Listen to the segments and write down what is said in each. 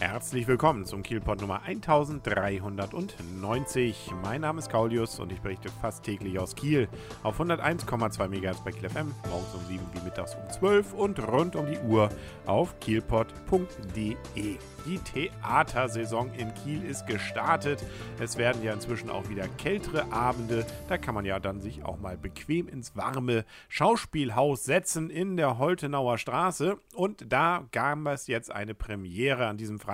Herzlich willkommen zum Kielpot Nummer 1390. Mein Name ist Kaulius und ich berichte fast täglich aus Kiel auf 101,2 MHz bei Kiel FM, morgens um 7 wie mittags um 12 und rund um die Uhr auf kielpot.de. Die Theatersaison in Kiel ist gestartet. Es werden ja inzwischen auch wieder kältere Abende. Da kann man ja dann sich auch mal bequem ins warme Schauspielhaus setzen in der Holtenauer Straße. Und da gab es jetzt eine Premiere an diesem Freitag,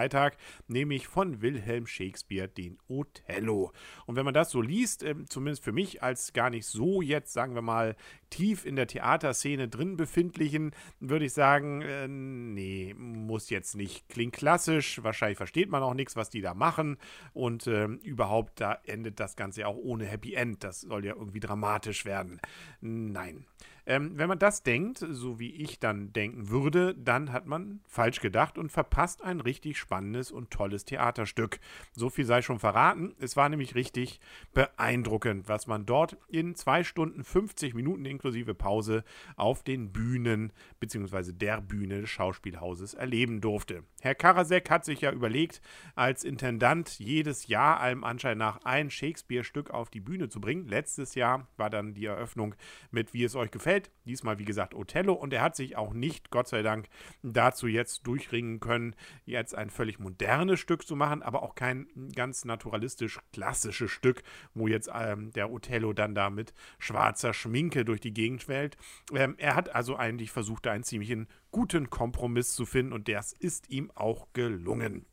nämlich von Wilhelm Shakespeare, den Othello. Und wenn man das so liest, äh, zumindest für mich als gar nicht so jetzt, sagen wir mal, tief in der Theaterszene drin befindlichen, würde ich sagen, äh, nee, muss jetzt nicht. Klingt klassisch, wahrscheinlich versteht man auch nichts, was die da machen und äh, überhaupt, da endet das Ganze ja auch ohne Happy End. Das soll ja irgendwie dramatisch werden. Nein. Ähm, wenn man das denkt, so wie ich dann denken würde, dann hat man falsch gedacht und verpasst ein richtig spannendes und tolles Theaterstück. So viel sei schon verraten. Es war nämlich richtig beeindruckend, was man dort in zwei Stunden 50 Minuten inklusive Pause auf den Bühnen bzw. der Bühne des Schauspielhauses erleben durfte. Herr Karasek hat sich ja überlegt, als Intendant jedes Jahr allem Anschein nach ein Shakespeare-Stück auf die Bühne zu bringen. Letztes Jahr war dann die Eröffnung mit Wie es euch gefällt Welt. Diesmal, wie gesagt, Othello. Und er hat sich auch nicht, Gott sei Dank, dazu jetzt durchringen können, jetzt ein völlig modernes Stück zu machen, aber auch kein ganz naturalistisch klassisches Stück, wo jetzt ähm, der Othello dann da mit schwarzer Schminke durch die Gegend schwellt. Ähm, er hat also eigentlich versucht, da einen ziemlichen guten Kompromiss zu finden und das ist ihm auch gelungen.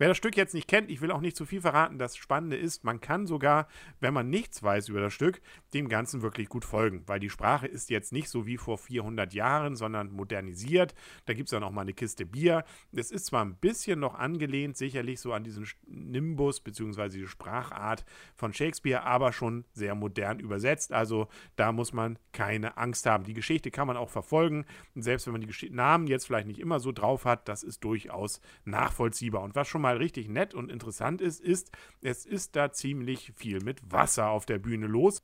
Wer das Stück jetzt nicht kennt, ich will auch nicht zu viel verraten, das Spannende ist, man kann sogar, wenn man nichts weiß über das Stück, dem Ganzen wirklich gut folgen, weil die Sprache ist jetzt nicht so wie vor 400 Jahren, sondern modernisiert. Da gibt es dann auch mal eine Kiste Bier. Es ist zwar ein bisschen noch angelehnt, sicherlich so an diesen Nimbus bzw. die Sprachart von Shakespeare, aber schon sehr modern übersetzt. Also da muss man keine Angst haben. Die Geschichte kann man auch verfolgen. Selbst wenn man die Geschichte Namen jetzt vielleicht nicht immer so drauf hat, das ist durchaus nachvollziehbar. Und was schon mal richtig nett und interessant ist, ist, es ist da ziemlich viel mit Wasser auf der Bühne los.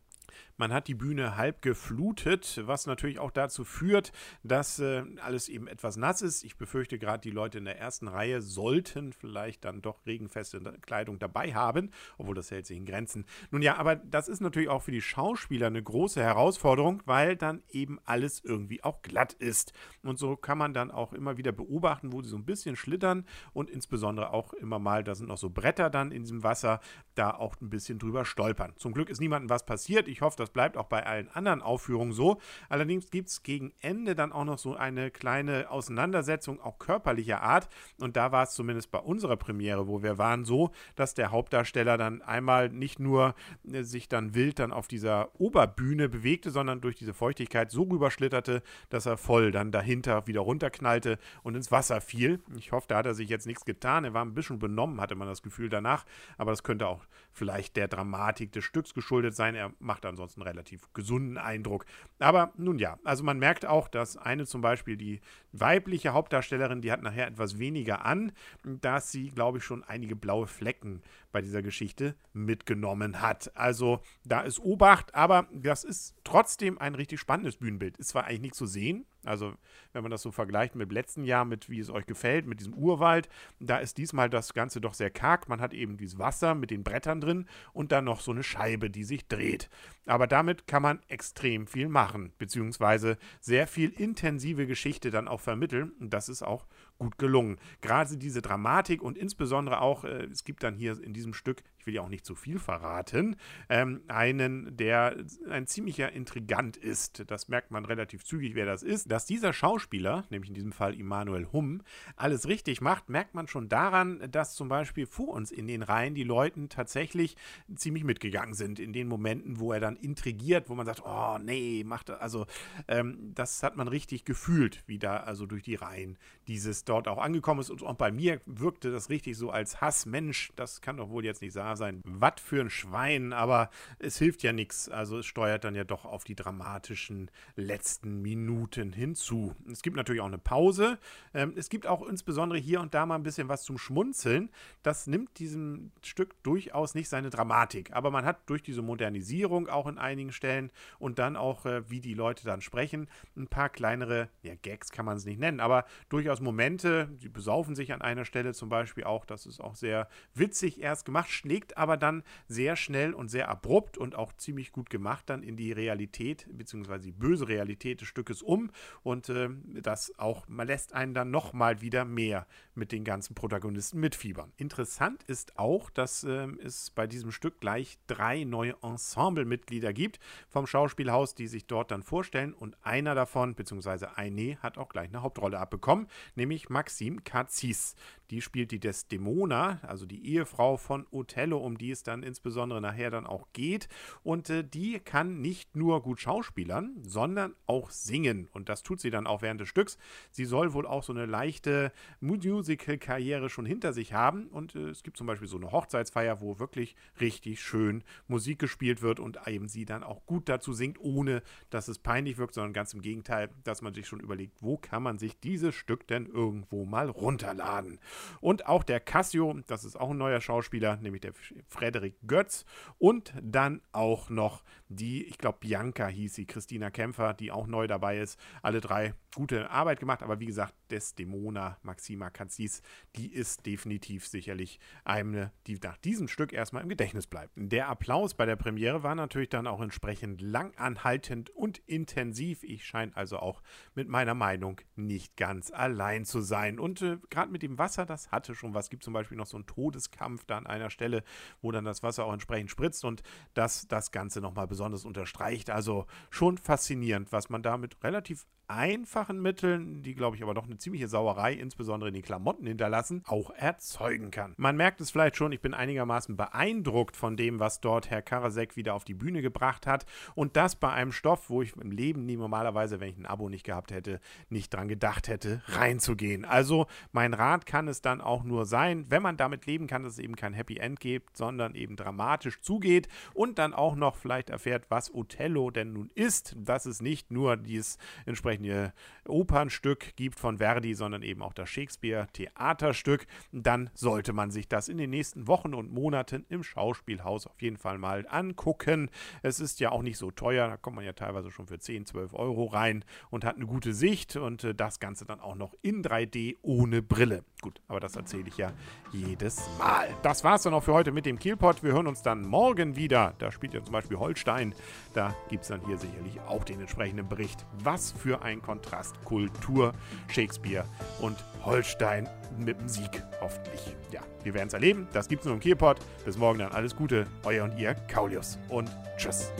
Man hat die Bühne halb geflutet, was natürlich auch dazu führt, dass äh, alles eben etwas nass ist. Ich befürchte gerade, die Leute in der ersten Reihe sollten vielleicht dann doch regenfeste Kleidung dabei haben, obwohl das hält sich in Grenzen. Nun ja, aber das ist natürlich auch für die Schauspieler eine große Herausforderung, weil dann eben alles irgendwie auch glatt ist. Und so kann man dann auch immer wieder beobachten, wo sie so ein bisschen schlittern und insbesondere auch immer mal, da sind noch so Bretter dann in diesem Wasser, da auch ein bisschen drüber stolpern. Zum Glück ist niemandem was passiert. Ich hoffe, das bleibt auch bei allen anderen Aufführungen so. Allerdings gibt es gegen Ende dann auch noch so eine kleine Auseinandersetzung, auch körperlicher Art. Und da war es zumindest bei unserer Premiere, wo wir waren, so, dass der Hauptdarsteller dann einmal nicht nur äh, sich dann wild dann auf dieser Oberbühne bewegte, sondern durch diese Feuchtigkeit so rüberschlitterte, dass er voll dann dahinter wieder runterknallte und ins Wasser fiel. Ich hoffe, da hat er sich jetzt nichts getan. Er war ein bisschen benommen, hatte man das Gefühl danach. Aber das könnte auch vielleicht der Dramatik des Stücks geschuldet sein. Er macht ansonsten relativ gesunden Eindruck. Aber nun ja, also man merkt auch, dass eine zum Beispiel die weibliche Hauptdarstellerin, die hat nachher etwas weniger an, dass sie, glaube ich, schon einige blaue Flecken bei dieser Geschichte mitgenommen hat. Also da ist Obacht, aber das ist trotzdem ein richtig spannendes Bühnenbild. Ist zwar eigentlich nichts zu sehen, also, wenn man das so vergleicht mit dem letzten Jahr, mit wie es euch gefällt, mit diesem Urwald, da ist diesmal das Ganze doch sehr karg. Man hat eben dieses Wasser mit den Brettern drin und dann noch so eine Scheibe, die sich dreht. Aber damit kann man extrem viel machen, beziehungsweise sehr viel intensive Geschichte dann auch vermitteln. Und das ist auch gut gelungen. Gerade diese Dramatik und insbesondere auch, äh, es gibt dann hier in diesem Stück, will ja auch nicht zu viel verraten, ähm, einen, der ein ziemlicher Intrigant ist. Das merkt man relativ zügig, wer das ist. Dass dieser Schauspieler, nämlich in diesem Fall Immanuel Humm, alles richtig macht, merkt man schon daran, dass zum Beispiel vor uns in den Reihen die Leute tatsächlich ziemlich mitgegangen sind. In den Momenten, wo er dann intrigiert, wo man sagt, oh nee, macht also ähm, das hat man richtig gefühlt, wie da also durch die Reihen dieses dort auch angekommen ist. Und auch bei mir wirkte das richtig so als Hassmensch. Das kann doch wohl jetzt nicht wahr klar sein, was für ein Schwein, aber es hilft ja nichts. Also es steuert dann ja doch auf die dramatischen letzten Minuten hinzu. Es gibt natürlich auch eine Pause. Ähm, es gibt auch insbesondere hier und da mal ein bisschen was zum Schmunzeln. Das nimmt diesem Stück durchaus nicht seine Dramatik. Aber man hat durch diese Modernisierung auch in einigen Stellen und dann auch, äh, wie die Leute dann sprechen, ein paar kleinere, ja, Gags kann man es nicht nennen, aber durchaus Momente. Sie besaufen sich an einer Stelle zum Beispiel auch. Das ist auch sehr witzig erst gemacht, schlägt aber dann sehr schnell und sehr abrupt und auch ziemlich gut gemacht dann in die Realität, beziehungsweise die böse Realität des Stückes um. Und äh, das auch, man lässt einen dann nochmal wieder mehr mit den ganzen Protagonisten mitfiebern. Interessant ist auch, dass äh, es bei diesem Stück gleich drei neue Ensemblemitglieder gibt vom Schauspielhaus, die sich dort dann vorstellen. Und einer davon, beziehungsweise eine, hat auch gleich eine Hauptrolle abbekommen, nämlich Maxim Kazis. Die spielt die Desdemona, also die Ehefrau von Othello, um die es dann insbesondere nachher dann auch geht. Und äh, die kann nicht nur gut schauspielern, sondern auch singen. Und das tut sie dann auch während des Stücks. Sie soll wohl auch so eine leichte Musical-Karriere schon hinter sich haben. Und äh, es gibt zum Beispiel so eine Hochzeitsfeier, wo wirklich richtig schön Musik gespielt wird und eben sie dann auch gut dazu singt, ohne dass es peinlich wirkt, sondern ganz im Gegenteil, dass man sich schon überlegt, wo kann man sich dieses Stück denn irgendwo mal runterladen. Und auch der Cassio, das ist auch ein neuer Schauspieler, nämlich der Frederik Götz. Und dann auch noch die, ich glaube, Bianca hieß sie, Christina Kämpfer, die auch neu dabei ist. Alle drei gute Arbeit gemacht, aber wie gesagt, Desdemona Maxima Kazis, die ist definitiv sicherlich eine, die nach diesem Stück erstmal im Gedächtnis bleibt. Der Applaus bei der Premiere war natürlich dann auch entsprechend langanhaltend und intensiv. Ich scheine also auch mit meiner Meinung nicht ganz allein zu sein. Und äh, gerade mit dem Wasser, das hatte schon was. Es gibt zum Beispiel noch so einen Todeskampf da an einer Stelle, wo dann das Wasser auch entsprechend spritzt und das das Ganze nochmal besonders unterstreicht. Also schon faszinierend, was man damit relativ einfachen Mitteln, die glaube ich aber doch eine ziemliche Sauerei, insbesondere in den Klamotten hinterlassen, auch erzeugen kann. Man merkt es vielleicht schon, ich bin einigermaßen beeindruckt von dem, was dort Herr Karasek wieder auf die Bühne gebracht hat und das bei einem Stoff, wo ich im Leben nie normalerweise, wenn ich ein Abo nicht gehabt hätte, nicht dran gedacht hätte, reinzugehen. Also mein Rat kann es dann auch nur sein, wenn man damit leben kann, dass es eben kein Happy End gibt, sondern eben dramatisch zugeht und dann auch noch vielleicht erfährt, was Othello denn nun ist, dass es nicht nur dieses entsprechende entsprechende Opernstück gibt von Verdi, sondern eben auch das Shakespeare-Theaterstück, dann sollte man sich das in den nächsten Wochen und Monaten im Schauspielhaus auf jeden Fall mal angucken. Es ist ja auch nicht so teuer, da kommt man ja teilweise schon für 10, 12 Euro rein und hat eine gute Sicht und äh, das Ganze dann auch noch in 3D ohne Brille. Gut, aber das erzähle ich ja jedes Mal. Das war's dann auch für heute mit dem Kielpot. Wir hören uns dann morgen wieder. Da spielt ja zum Beispiel Holstein. Da gibt es dann hier sicherlich auch den entsprechenden Bericht. Was für ein Kontrast. Kultur, Shakespeare und Holstein mit dem Sieg, hoffentlich. Ja, wir werden es erleben. Das gibt's nur im Kielpot. Bis morgen dann alles Gute. Euer und ihr, Kaulius. Und tschüss.